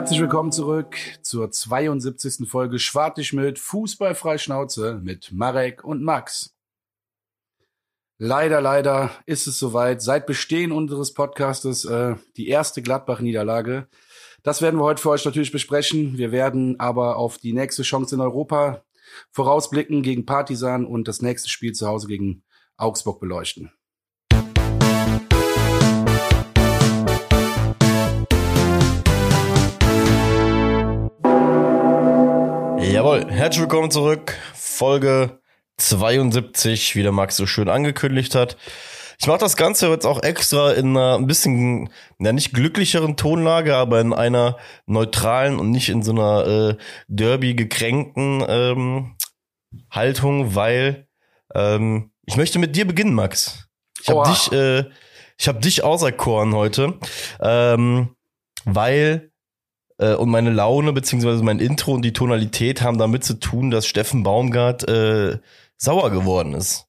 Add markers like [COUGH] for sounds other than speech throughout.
Herzlich willkommen zurück zur 72. Folge Schwartig mit Fußballfrei Schnauze mit Marek und Max. Leider, leider ist es soweit. Seit Bestehen unseres Podcastes äh, die erste Gladbach-Niederlage. Das werden wir heute für euch natürlich besprechen. Wir werden aber auf die nächste Chance in Europa vorausblicken gegen Partisan und das nächste Spiel zu Hause gegen Augsburg beleuchten. Jawohl, herzlich willkommen zurück. Folge 72, wie der Max so schön angekündigt hat. Ich mache das Ganze jetzt auch extra in einer ein bisschen, ja nicht glücklicheren Tonlage, aber in einer neutralen und nicht in so einer äh, Derby gekränkten ähm, Haltung, weil ähm, ich möchte mit dir beginnen, Max. Ich habe dich, äh, ich habe dich auserkoren heute, ähm, weil äh, und meine Laune beziehungsweise mein Intro und die Tonalität haben damit zu tun, dass Steffen Baumgart äh, sauer geworden ist.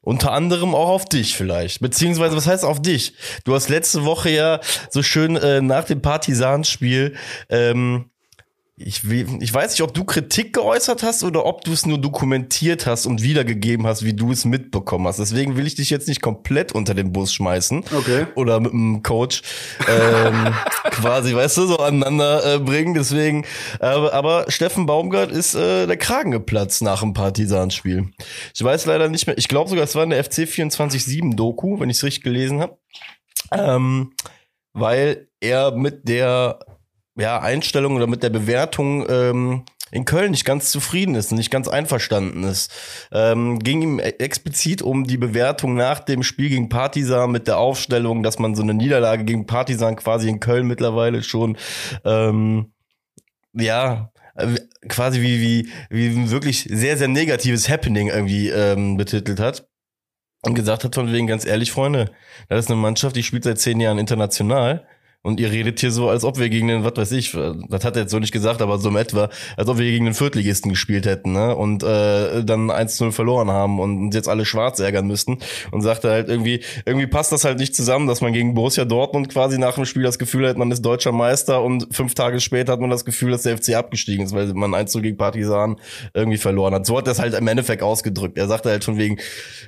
Unter anderem auch auf dich vielleicht. Beziehungsweise, was heißt auf dich? Du hast letzte Woche ja so schön äh, nach dem Partisanspiel ähm, ich, ich weiß nicht, ob du Kritik geäußert hast oder ob du es nur dokumentiert hast und wiedergegeben hast, wie du es mitbekommen hast. Deswegen will ich dich jetzt nicht komplett unter den Bus schmeißen. Okay. Oder mit dem Coach ähm, [LAUGHS] quasi, weißt du, so aneinander äh, bringen. Deswegen, aber, aber Steffen Baumgart ist äh, der Kragen geplatzt nach dem Partisanspiel. Ich weiß leider nicht mehr, ich glaube sogar, es war eine FC 24-7 Doku, wenn ich es richtig gelesen habe. Ähm, weil er mit der ja, Einstellung oder mit der Bewertung ähm, in Köln nicht ganz zufrieden ist und nicht ganz einverstanden ist. Ähm, ging ihm explizit um die Bewertung nach dem Spiel gegen Partisan mit der Aufstellung, dass man so eine Niederlage gegen Partisan quasi in Köln mittlerweile schon ähm, ja quasi wie wie wie ein wirklich sehr sehr negatives Happening irgendwie ähm, betitelt hat und gesagt hat von wegen ganz ehrlich Freunde, das ist eine Mannschaft, die spielt seit zehn Jahren international und ihr redet hier so, als ob wir gegen den, was weiß ich, das hat er jetzt so nicht gesagt, aber so im etwa, als ob wir gegen den Viertligisten gespielt hätten, ne? Und äh, dann 1-0 verloren haben und jetzt alle schwarz ärgern müssten. Und sagte halt irgendwie, irgendwie passt das halt nicht zusammen, dass man gegen Borussia Dortmund quasi nach dem Spiel das Gefühl hat, man ist deutscher Meister und fünf Tage später hat man das Gefühl, dass der FC abgestiegen ist, weil man 1-0 gegen Partisan irgendwie verloren hat. So hat er es halt im Endeffekt ausgedrückt. Er sagte halt von wegen,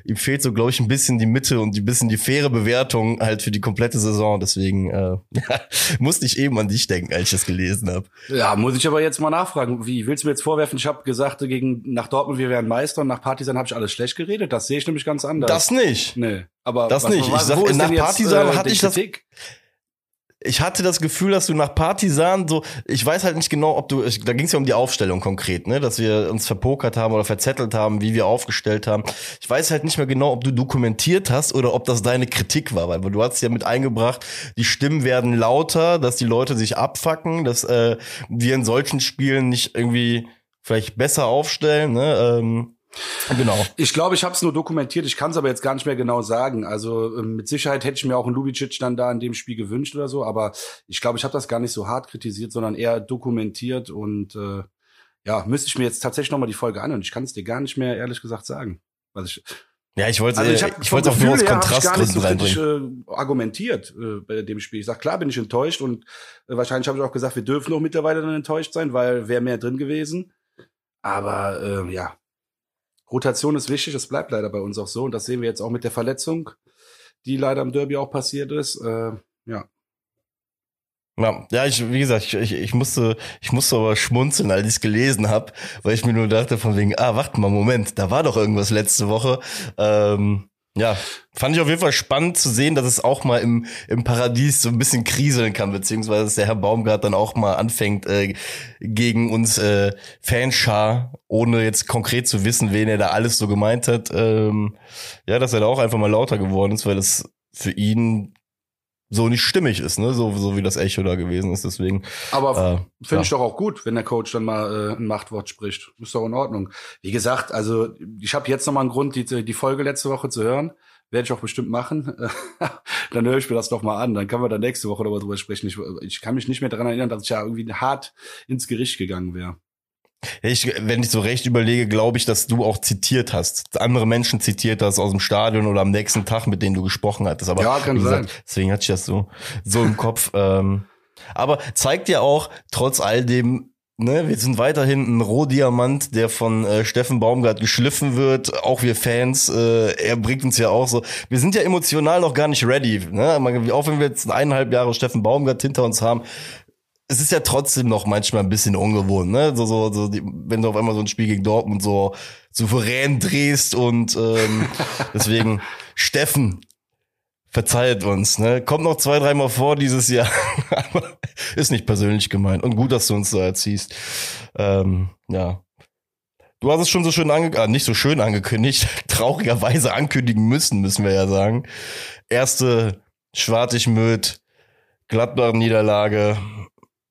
ihm fehlt so, glaube ich, ein bisschen die Mitte und ein bisschen die faire Bewertung halt für die komplette Saison. Deswegen, äh, [LAUGHS] Musste ich eben an dich denken, als ich das gelesen habe. Ja, muss ich aber jetzt mal nachfragen. Wie willst du mir jetzt vorwerfen? Ich habe gesagt, gegen nach Dortmund wir wären Meister und nach Partisan habe ich alles schlecht geredet. Das sehe ich nämlich ganz anders. Das nicht. Nee, aber das nicht. Was, ich sag, nach Partisan äh, hatte ich das ich hatte das Gefühl, dass du nach Partisan so, ich weiß halt nicht genau, ob du, ich, da ging es ja um die Aufstellung konkret, ne, dass wir uns verpokert haben oder verzettelt haben, wie wir aufgestellt haben. Ich weiß halt nicht mehr genau, ob du dokumentiert hast oder ob das deine Kritik war, weil du hast ja mit eingebracht, die Stimmen werden lauter, dass die Leute sich abfacken, dass äh, wir in solchen Spielen nicht irgendwie vielleicht besser aufstellen, ne. Ähm, Genau. Ich glaube, ich habe es nur dokumentiert. Ich kann es aber jetzt gar nicht mehr genau sagen. Also ähm, mit Sicherheit hätte ich mir auch einen Lubicic dann da in dem Spiel gewünscht oder so. Aber ich glaube, ich habe das gar nicht so hart kritisiert, sondern eher dokumentiert. Und äh, ja, müsste ich mir jetzt tatsächlich nochmal die Folge an. Und ich kann es dir gar nicht mehr ehrlich gesagt sagen. Was ich, ja, ich wollte also ich, hab, ich wollte auch nur aus Kontrastgründen so kritisch, äh, argumentiert äh, bei dem Spiel. Ich sag klar, bin ich enttäuscht und äh, wahrscheinlich habe ich auch gesagt, wir dürfen auch mittlerweile dann enttäuscht sein, weil wäre mehr drin gewesen. Aber äh, ja, Rotation ist wichtig, das bleibt leider bei uns auch so. Und das sehen wir jetzt auch mit der Verletzung, die leider im Derby auch passiert ist. Äh, ja. Ja, ich, wie gesagt, ich, ich, ich musste, ich musste aber schmunzeln, als ich es gelesen habe, weil ich mir nur dachte von wegen, ah, warte mal, Moment, da war doch irgendwas letzte Woche. Ähm, ja, fand ich auf jeden Fall spannend zu sehen, dass es auch mal im, im Paradies so ein bisschen kriseln kann, beziehungsweise dass der Herr Baumgart dann auch mal anfängt, äh, gegen uns äh, Fanschar, ohne jetzt konkret zu wissen, wen er da alles so gemeint hat, ähm, ja, dass er da auch einfach mal lauter geworden ist, weil es für ihn so nicht stimmig ist, ne? So, so wie das Echo da gewesen ist. Deswegen. Aber äh, finde ja. ich doch auch gut, wenn der Coach dann mal äh, ein Machtwort spricht. Ist doch in Ordnung. Wie gesagt, also ich habe jetzt noch mal einen Grund, die, die Folge letzte Woche zu hören. Werde ich auch bestimmt machen. [LAUGHS] dann höre ich mir das doch mal an. Dann können wir dann nächste Woche darüber sprechen. Ich, ich kann mich nicht mehr daran erinnern, dass ich ja irgendwie hart ins Gericht gegangen wäre. Ich, wenn ich so recht überlege, glaube ich, dass du auch zitiert hast. Andere Menschen zitiert hast aus dem Stadion oder am nächsten Tag, mit denen du gesprochen hattest. Aber ja, kann gesagt, sein. deswegen hatte ich das so, so im Kopf. Ähm, Aber zeigt ja auch, trotz all dem, ne, wir sind weiterhin ein Rohdiamant, der von äh, Steffen Baumgart geschliffen wird. Auch wir Fans, äh, er bringt uns ja auch so. Wir sind ja emotional noch gar nicht ready. Ne? Auch wenn wir jetzt eineinhalb Jahre Steffen Baumgart hinter uns haben, es ist ja trotzdem noch manchmal ein bisschen ungewohnt, ne? So, so, so die, wenn du auf einmal so ein Spiel gegen Dortmund so souverän drehst und ähm, [LAUGHS] deswegen Steffen, verzeiht uns, ne? Kommt noch zwei, dreimal vor dieses Jahr, [LAUGHS] aber ist nicht persönlich gemeint. Und gut, dass du uns so erziehst. Ähm, ja. Du hast es schon so schön angekündigt, äh, nicht so schön angekündigt, [LAUGHS] traurigerweise ankündigen müssen, müssen wir ja sagen. Erste Schwartig-Möd, Gladbach-Niederlage,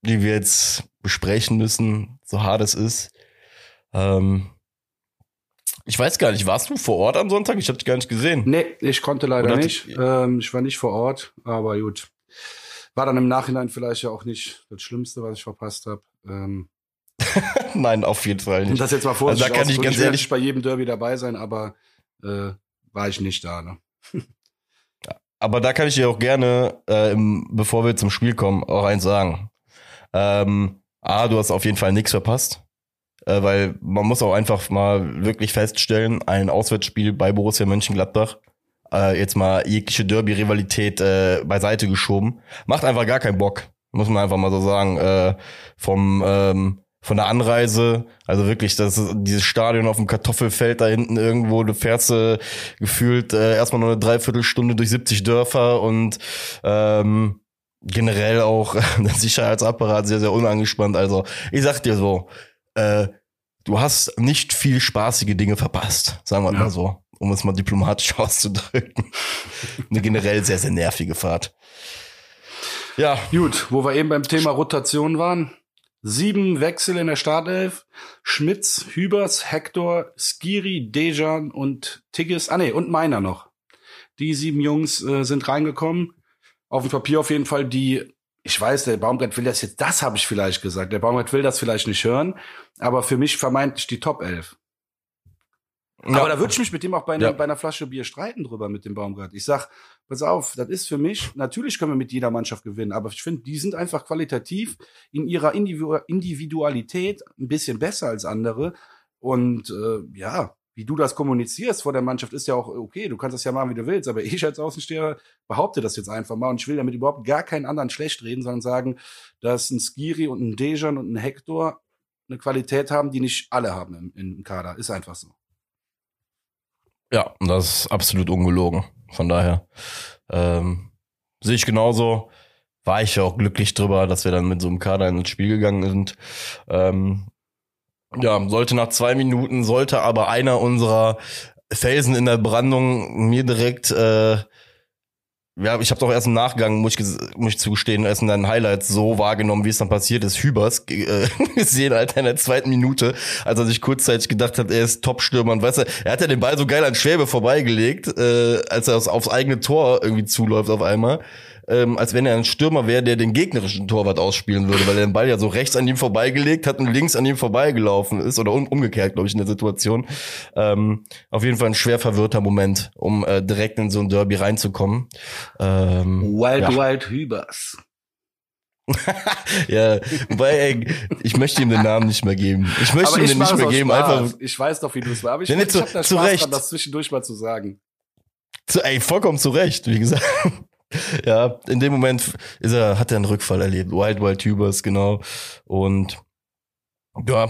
die wir jetzt besprechen müssen, so hart es ist. Ähm, ich weiß gar nicht, warst du vor Ort am Sonntag? Ich habe dich gar nicht gesehen. Nee, ich konnte leider nicht. Ich, ähm, ich war nicht vor Ort, aber gut. War dann im Nachhinein vielleicht ja auch nicht das Schlimmste, was ich verpasst habe. Ähm, [LAUGHS] Nein, auf jeden Fall nicht. Das jetzt mal vorsichtig also da kann ich ganz ich ehrlich nicht bei jedem Derby dabei sein, aber äh, war ich nicht da. Ne? [LAUGHS] aber da kann ich dir auch gerne, äh, im, bevor wir zum Spiel kommen, auch eins sagen. Ähm, A, du hast auf jeden Fall nichts verpasst äh, weil man muss auch einfach mal wirklich feststellen, ein Auswärtsspiel bei Borussia Mönchengladbach, äh, jetzt mal jegliche Derby-Rivalität äh, beiseite geschoben, macht einfach gar keinen Bock, muss man einfach mal so sagen. Äh, vom ähm, von der Anreise, also wirklich, das dieses Stadion auf dem Kartoffelfeld da hinten irgendwo, du fährst äh, gefühlt äh, erstmal nur eine Dreiviertelstunde durch 70 Dörfer und ähm, generell auch [LAUGHS] der Sicherheitsapparat sehr, sehr unangespannt. Also ich sag dir so, äh, du hast nicht viel spaßige Dinge verpasst, sagen wir ja. mal so, um es mal diplomatisch [LAUGHS] auszudrücken. Eine generell sehr, sehr nervige Fahrt. Ja. Gut, wo wir eben beim Thema Rotation waren. Sieben Wechsel in der Startelf. Schmitz, Hübers, Hector, Skiri, Dejan und Tigges. Ah nee, und meiner noch. Die sieben Jungs äh, sind reingekommen. Auf dem Papier auf jeden Fall die ich weiß, der Baumgart will das jetzt, das habe ich vielleicht gesagt. Der Baumgart will das vielleicht nicht hören, aber für mich vermeintlich die Top 11. Ja. Aber da würde ich mich mit dem auch bei, einer, ja. bei einer Flasche Bier streiten drüber mit dem Baumgart. Ich sag, pass auf, das ist für mich, natürlich können wir mit jeder Mannschaft gewinnen, aber ich finde, die sind einfach qualitativ in ihrer Individualität ein bisschen besser als andere. Und äh, ja, wie du das kommunizierst vor der Mannschaft, ist ja auch okay. Du kannst das ja machen, wie du willst. Aber [LAUGHS] ich als Außensteher behaupte das jetzt einfach mal. Und ich will damit überhaupt gar keinen anderen schlecht reden, sondern sagen, dass ein Skiri und ein Dejan und ein Hector eine Qualität haben, die nicht alle haben im, im Kader. Ist einfach so. Ja, das ist absolut ungelogen. Von daher ähm, sehe ich genauso. War ich auch glücklich drüber, dass wir dann mit so einem Kader ins Spiel gegangen sind. Ähm, ja, sollte nach zwei Minuten, sollte aber einer unserer Felsen in der Brandung mir direkt äh, ja, ich habe doch erst im Nachgang, muss ich, muss ich zugestehen, erst in deinen Highlights so wahrgenommen, wie es dann passiert ist, Hübers [LAUGHS] äh, gesehen, Alter, in der zweiten Minute, als er sich kurzzeitig gedacht hat, er ist Top-Stürmer und weißt du, er hat ja den Ball so geil an Schwäbe vorbeigelegt, äh, als er aufs eigene Tor irgendwie zuläuft auf einmal ähm, als wenn er ein Stürmer wäre, der den gegnerischen Torwart ausspielen würde, weil er den Ball ja so rechts an ihm vorbeigelegt hat und links an ihm vorbeigelaufen ist oder um, umgekehrt, glaube ich, in der Situation. Ähm, auf jeden Fall ein schwer verwirrter Moment, um äh, direkt in so ein Derby reinzukommen. Ähm, Wild ja. Wild Hübers. [LAUGHS] ja, wobei, ey, ich möchte ihm den Namen nicht mehr geben. Ich möchte aber ihm den nicht mehr geben. Einfach. Ich weiß doch, wie du es war, aber ich, ich, ich hab da Spaß Recht. dran, das zwischendurch mal zu sagen. Zu, ey, vollkommen zu Recht, wie gesagt. [LAUGHS] ja, in dem Moment ist er, hat er einen Rückfall erlebt. Wild Wild Tubers, genau. Und ja,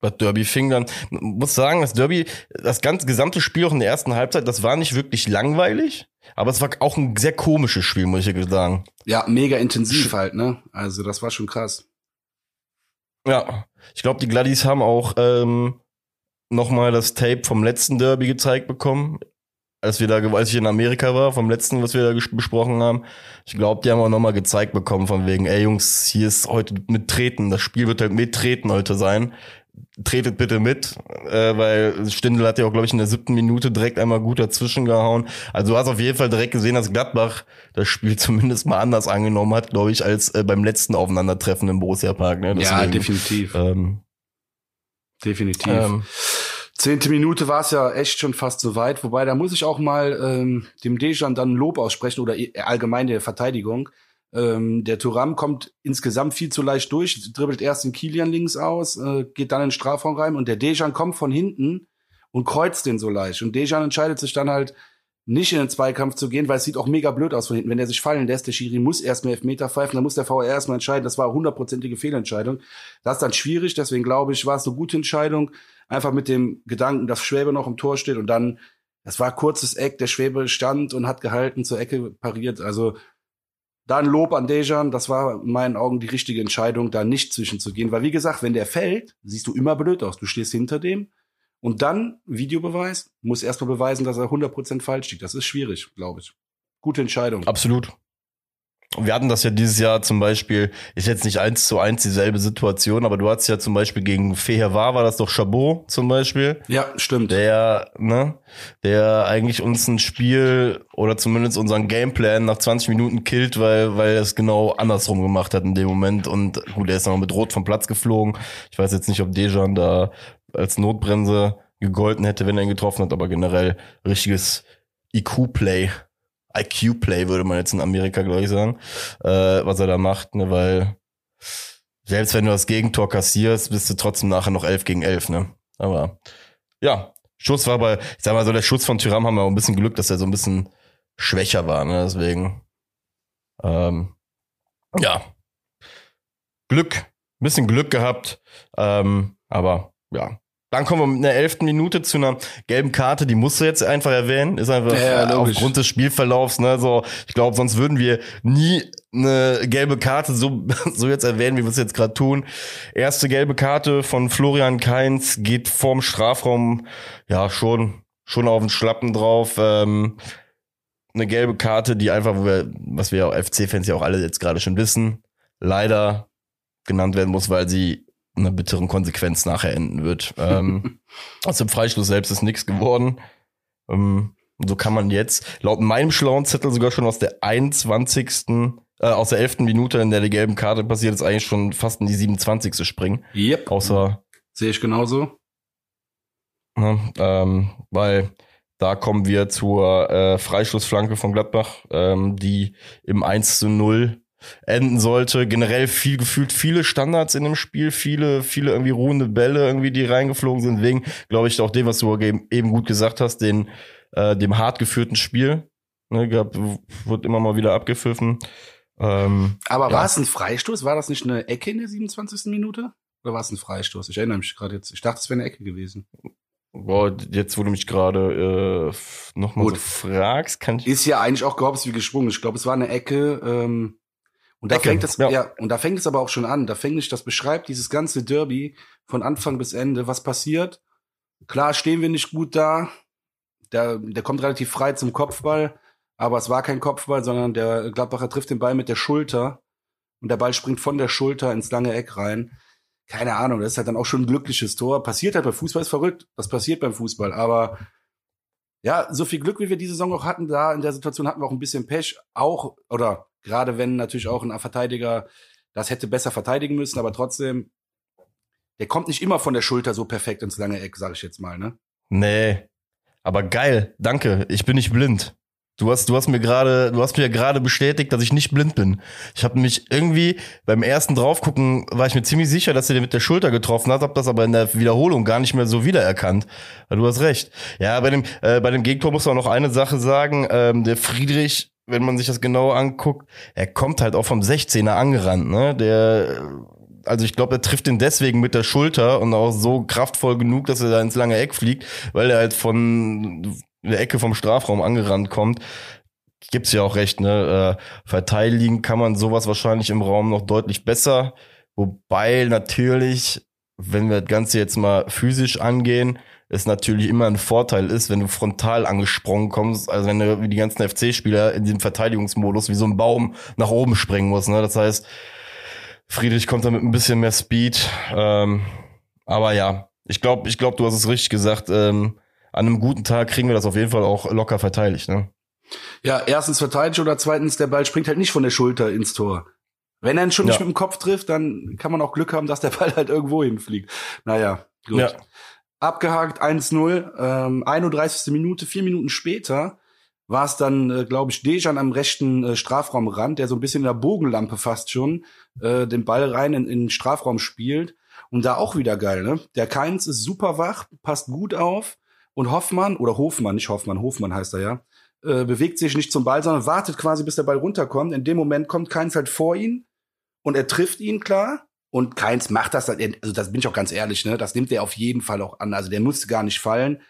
das Derby fing dann, muss sagen, das Derby, das ganze gesamte Spiel auch in der ersten Halbzeit, das war nicht wirklich langweilig, aber es war auch ein sehr komisches Spiel, muss ich sagen. Ja, mega intensiv halt, ne? Also das war schon krass. Ja, ich glaube, die Gladdies haben auch ähm, nochmal das Tape vom letzten Derby gezeigt bekommen als wir da, als ich in Amerika war, vom letzten, was wir da besprochen haben. Ich glaube, die haben auch nochmal gezeigt bekommen, von wegen, ey Jungs, hier ist heute mit Treten, das Spiel wird halt mit Treten heute sein. Tretet bitte mit, äh, weil Stindl hat ja auch, glaube ich, in der siebten Minute direkt einmal gut dazwischen gehauen. Also du hast auf jeden Fall direkt gesehen, dass Gladbach das Spiel [LAUGHS] zumindest mal anders angenommen hat, glaube ich, als äh, beim letzten Aufeinandertreffen im Borussia Park. Ne? Deswegen, ja, definitiv. Ähm, definitiv. Ähm, Zehnte Minute war es ja echt schon fast so weit, wobei da muss ich auch mal ähm, dem Dejan dann Lob aussprechen oder allgemein der Verteidigung. Ähm, der Turam kommt insgesamt viel zu leicht durch, dribbelt erst den Kilian links aus, äh, geht dann in den Strafraum rein und der Dejan kommt von hinten und kreuzt den so leicht. Und Dejan entscheidet sich dann halt, nicht in den Zweikampf zu gehen, weil es sieht auch mega blöd aus von hinten. Wenn der sich fallen lässt, der Schiri muss erstmal Elfmeter pfeifen, dann muss der VR erstmal entscheiden. Das war hundertprozentige Fehlentscheidung. Das ist dann schwierig, deswegen glaube ich, war es eine gute Entscheidung. Einfach mit dem Gedanken, dass Schwäbe noch im Tor steht und dann, es war kurzes Eck, der Schwäbe stand und hat gehalten, zur Ecke pariert. Also da ein Lob an Dejan, das war in meinen Augen die richtige Entscheidung, da nicht zwischenzugehen. Weil wie gesagt, wenn der fällt, siehst du immer blöd aus. Du stehst hinter dem und dann Videobeweis, muss erstmal beweisen, dass er 100% falsch liegt. Das ist schwierig, glaube ich. Gute Entscheidung. Absolut. Wir hatten das ja dieses Jahr zum Beispiel, ist jetzt nicht eins zu eins dieselbe Situation, aber du hattest ja zum Beispiel gegen Fehervar, war das doch Chabot zum Beispiel. Ja, stimmt. Der, ne, der eigentlich uns ein Spiel oder zumindest unseren Gameplan nach 20 Minuten killt, weil, weil er es genau andersrum gemacht hat in dem Moment. Und gut, er ist noch mit Rot vom Platz geflogen. Ich weiß jetzt nicht, ob Dejan da als Notbremse gegolten hätte, wenn er ihn getroffen hat, aber generell richtiges IQ-Play IQ-Play, würde man jetzt in Amerika, glaube ich, sagen, äh, was er da macht, ne, weil selbst wenn du das Gegentor kassierst, bist du trotzdem nachher noch 11 gegen 11, ne? Aber ja, Schuss war bei, ich sag mal so, der Schuss von Tyram haben wir auch ein bisschen Glück, dass er so ein bisschen schwächer war, ne? Deswegen, ähm, ja, Glück, bisschen Glück gehabt, ähm, aber ja, dann kommen wir mit einer elften Minute zu einer gelben Karte, die musst du jetzt einfach erwähnen. Ist einfach ja, aufgrund des Spielverlaufs, ne? So, ich glaube, sonst würden wir nie eine gelbe Karte so, [LAUGHS] so jetzt erwähnen, wie wir es jetzt gerade tun. Erste gelbe Karte von Florian Kainz geht vorm Strafraum, ja, schon, schon auf den Schlappen drauf. Ähm, eine gelbe Karte, die einfach, wo wir, was wir FC-Fans ja auch alle jetzt gerade schon wissen, leider genannt werden muss, weil sie einer bitteren Konsequenz nachher enden wird. ähm, [LAUGHS] aus dem Freischluss selbst ist nichts geworden. Ähm, so kann man jetzt laut meinem schlauen Zettel sogar schon aus der 21. Äh, aus der 11. Minute, in der die gelben Karte passiert ist, eigentlich schon fast in die 27. springen. Yep. Außer. Sehe ich genauso. Ne, ähm, weil da kommen wir zur äh, Freischlussflanke von Gladbach, ähm, die im 1 zu 0 enden sollte. Generell viel gefühlt viele Standards in dem Spiel, viele, viele irgendwie ruhende Bälle irgendwie, die reingeflogen sind. Wegen, glaube ich, auch dem, was du eben gut gesagt hast, den, äh, dem hart geführten Spiel. Ne, gab, wird immer mal wieder abgepfiffen. Ähm, Aber ja. war es ein Freistoß? War das nicht eine Ecke in der 27. Minute? Oder war es ein Freistoß? Ich erinnere mich gerade jetzt. Ich dachte, es wäre eine Ecke gewesen. Boah, jetzt, wo du mich gerade äh, nochmal so fragst, kann ich. Ist ja eigentlich auch gehofft wie geschwungen. Ich glaube, es war eine Ecke. Ähm, und da Ecke, fängt es, ja. ja, und da fängt es aber auch schon an. Da fängt es, das beschreibt dieses ganze Derby von Anfang bis Ende, was passiert. Klar stehen wir nicht gut da. Der, der kommt relativ frei zum Kopfball, aber es war kein Kopfball, sondern der Gladbacher trifft den Ball mit der Schulter und der Ball springt von der Schulter ins lange Eck rein. Keine Ahnung, das ist halt dann auch schon ein glückliches Tor. Passiert halt bei Fußball, ist verrückt. Das passiert beim Fußball, aber ja, so viel Glück, wie wir diese Saison auch hatten, da in der Situation hatten wir auch ein bisschen Pech. Auch, oder Gerade wenn natürlich auch ein Verteidiger das hätte besser verteidigen müssen, aber trotzdem, der kommt nicht immer von der Schulter so perfekt ins lange Eck, sag ich jetzt mal, ne? Nee. Aber geil, danke. Ich bin nicht blind. Du hast, du hast mir gerade, du hast mir gerade bestätigt, dass ich nicht blind bin. Ich habe mich irgendwie beim ersten draufgucken, war ich mir ziemlich sicher, dass er den mit der Schulter getroffen hat, hab das aber in der Wiederholung gar nicht mehr so wiedererkannt. Du hast recht. Ja, bei dem, äh, bei dem Gegentor muss man noch eine Sache sagen. Ähm, der Friedrich wenn man sich das genau anguckt, er kommt halt auch vom 16er angerannt, ne? Der, also ich glaube, er trifft ihn deswegen mit der Schulter und auch so kraftvoll genug, dass er da ins lange Eck fliegt, weil er halt von der Ecke vom Strafraum angerannt kommt. Gibt's ja auch recht, ne? Äh, verteidigen kann man sowas wahrscheinlich im Raum noch deutlich besser. Wobei natürlich, wenn wir das Ganze jetzt mal physisch angehen, es natürlich immer ein Vorteil ist, wenn du frontal angesprungen kommst, also wenn du wie die ganzen FC-Spieler in diesem Verteidigungsmodus wie so ein Baum nach oben springen musst. Ne? Das heißt, Friedrich kommt da mit ein bisschen mehr Speed. Ähm, aber ja, ich glaube, ich glaub, du hast es richtig gesagt. Ähm, an einem guten Tag kriegen wir das auf jeden Fall auch locker verteidigt. Ne? Ja, erstens verteidigt oder zweitens, der Ball springt halt nicht von der Schulter ins Tor. Wenn er ihn schon ja. nicht mit dem Kopf trifft, dann kann man auch Glück haben, dass der Ball halt irgendwo hinfliegt. Naja, gut. Ja. Abgehakt 1-0, ähm, 31. Minute, vier Minuten später war es dann, äh, glaube ich, Dejan am rechten äh, Strafraumrand, der so ein bisschen in der Bogenlampe fast schon äh, den Ball rein in, in den Strafraum spielt. Und da auch wieder geil, ne? Der Keins ist super wach, passt gut auf. Und Hoffmann, oder Hofmann, nicht Hoffmann, Hofmann heißt er ja, äh, bewegt sich nicht zum Ball, sondern wartet quasi, bis der Ball runterkommt. In dem Moment kommt Keins halt vor ihn und er trifft ihn klar. Und Keins macht das, also das bin ich auch ganz ehrlich, ne? Das nimmt er auf jeden Fall auch an. Also der musste gar nicht fallen.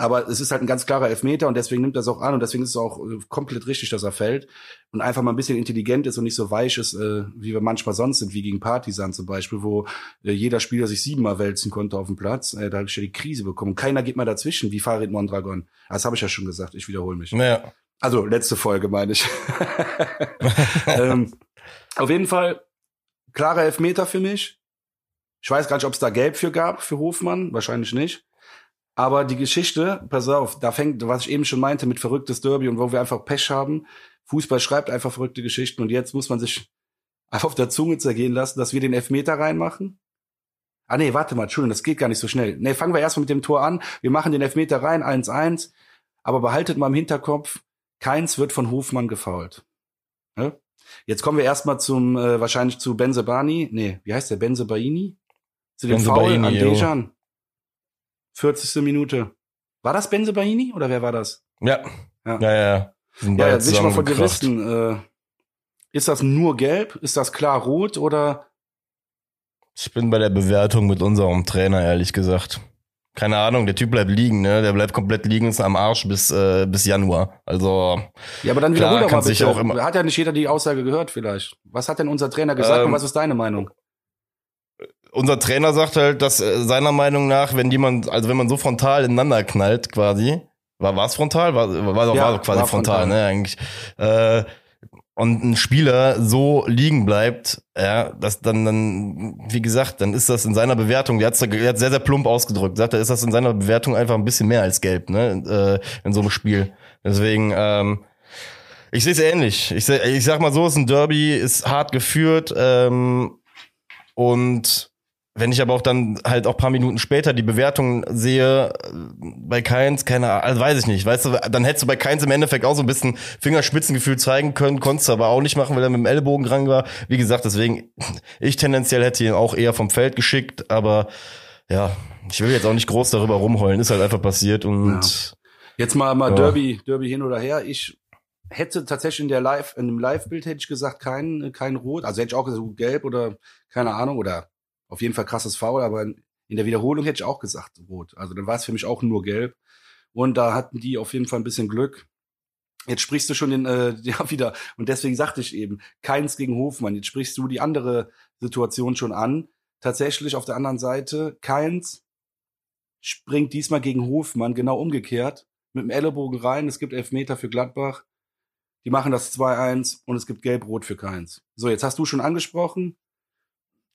Aber es ist halt ein ganz klarer Elfmeter und deswegen nimmt er es auch an und deswegen ist es auch äh, komplett richtig, dass er fällt und einfach mal ein bisschen intelligent ist und nicht so weich ist, äh, wie wir manchmal sonst sind, wie gegen Partisan zum Beispiel, wo äh, jeder Spieler sich siebenmal wälzen konnte auf dem Platz. Äh, da habe ich ja die Krise bekommen. Keiner geht mal dazwischen, wie Farid Mondragon. Das habe ich ja schon gesagt, ich wiederhole mich. Ja. Also letzte Folge meine ich. [LAUGHS] ähm, auf jeden Fall klarer Elfmeter für mich. Ich weiß gar nicht, ob es da Gelb für gab, für Hofmann. Wahrscheinlich nicht. Aber die Geschichte, pass auf, da fängt, was ich eben schon meinte, mit verrücktes Derby und wo wir einfach Pech haben. Fußball schreibt einfach verrückte Geschichten und jetzt muss man sich einfach [LAUGHS] auf der Zunge zergehen lassen, dass wir den Elfmeter reinmachen. Ah nee, warte mal, Entschuldigung, das geht gar nicht so schnell. Nee, fangen wir erstmal mit dem Tor an. Wir machen den Elfmeter rein, 1-1. Aber behaltet mal im Hinterkopf, keins wird von Hofmann gefault. Ja? Jetzt kommen wir erstmal zum, äh, wahrscheinlich zu Benzebani. Nee, wie heißt der? Benzebaini? Zu dem Foul an Dejan. 40. Minute. War das Benze Baini oder wer war das? Ja. Ja, ja. Ja, ja jetzt will ich mal von dir wissen, äh, ist das nur gelb? Ist das klar rot oder? Ich bin bei der Bewertung mit unserem Trainer, ehrlich gesagt. Keine Ahnung, der Typ bleibt liegen, ne? Der bleibt komplett liegen, ist am Arsch bis, äh, bis Januar. Also. Ja, aber dann wiederhol doch mal bitte. Auch immer hat ja nicht jeder die Aussage gehört, vielleicht. Was hat denn unser Trainer gesagt ähm, und was ist deine Meinung? unser Trainer sagt halt, dass äh, seiner Meinung nach, wenn jemand, also wenn man so frontal ineinander knallt, quasi, war war's frontal? War, war, doch, ja, war quasi war frontal, frontal, ne, eigentlich. Äh, und ein Spieler so liegen bleibt, ja, das dann, dann, wie gesagt, dann ist das in seiner Bewertung, der, hat sehr, sehr plump ausgedrückt, sagt er, ist das in seiner Bewertung einfach ein bisschen mehr als gelb, ne, äh, in so einem Spiel. Deswegen, ähm, ich sehe es ähnlich. Ich, seh, ich sag mal so, es ist ein Derby, ist hart geführt ähm, und wenn ich aber auch dann halt auch paar Minuten später die Bewertung sehe, bei Keins, keine Ahnung, also weiß ich nicht, weißt du, dann hättest du bei Keins im Endeffekt auch so ein bisschen Fingerspitzengefühl zeigen können, konntest du aber auch nicht machen, weil er mit dem Ellbogen dran war. Wie gesagt, deswegen, [LAUGHS] ich tendenziell hätte ihn auch eher vom Feld geschickt, aber ja, ich will jetzt auch nicht groß darüber rumheulen, ist halt einfach passiert und. Ja. Jetzt mal, mal ja. Derby, Derby hin oder her. Ich hätte tatsächlich in der Live, in dem Live-Bild hätte ich gesagt, kein, kein Rot. Also hätte ich auch gesagt, gelb oder keine Ahnung oder auf jeden Fall krasses Foul, aber in der Wiederholung hätte ich auch gesagt rot. Also dann war es für mich auch nur gelb. Und da hatten die auf jeden Fall ein bisschen Glück. Jetzt sprichst du schon den, äh, [LAUGHS] ja wieder, und deswegen sagte ich eben, keins gegen Hofmann. Jetzt sprichst du die andere Situation schon an. Tatsächlich auf der anderen Seite, keins springt diesmal gegen Hofmann, genau umgekehrt, mit dem Ellenbogen rein. Es gibt Elfmeter für Gladbach. Die machen das 2-1 und es gibt Gelb-Rot für Keins. So, jetzt hast du schon angesprochen,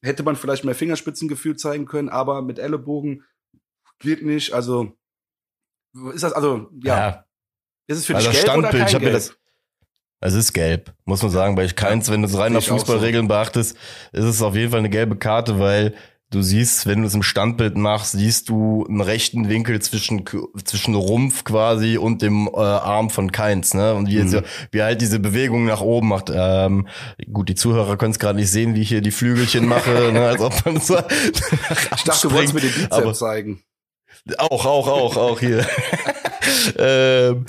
hätte man vielleicht mehr Fingerspitzengefühl zeigen können, aber mit Ellenbogen geht nicht. Also ist das also ja. ja. Ist es für also dich gelb Standbild, oder kein ich gelb? Das, es ist gelb, muss man sagen, weil ich keins, wenn du es rein nach Fußballregeln so. beachtest, ist es auf jeden Fall eine gelbe Karte, weil Du siehst, wenn du es im Standbild machst, siehst du einen rechten Winkel zwischen zwischen Rumpf quasi und dem äh, Arm von Keins, ne? Und wie, mhm. jetzt, wie halt diese Bewegung nach oben macht. Ähm, gut, die Zuhörer können es gerade nicht sehen, wie ich hier die Flügelchen mache, [LAUGHS] ne? als ob man so. ich dachte, du wolltest mir den Bizeps aber, zeigen. Auch, auch, auch, auch hier. [LAUGHS] ähm,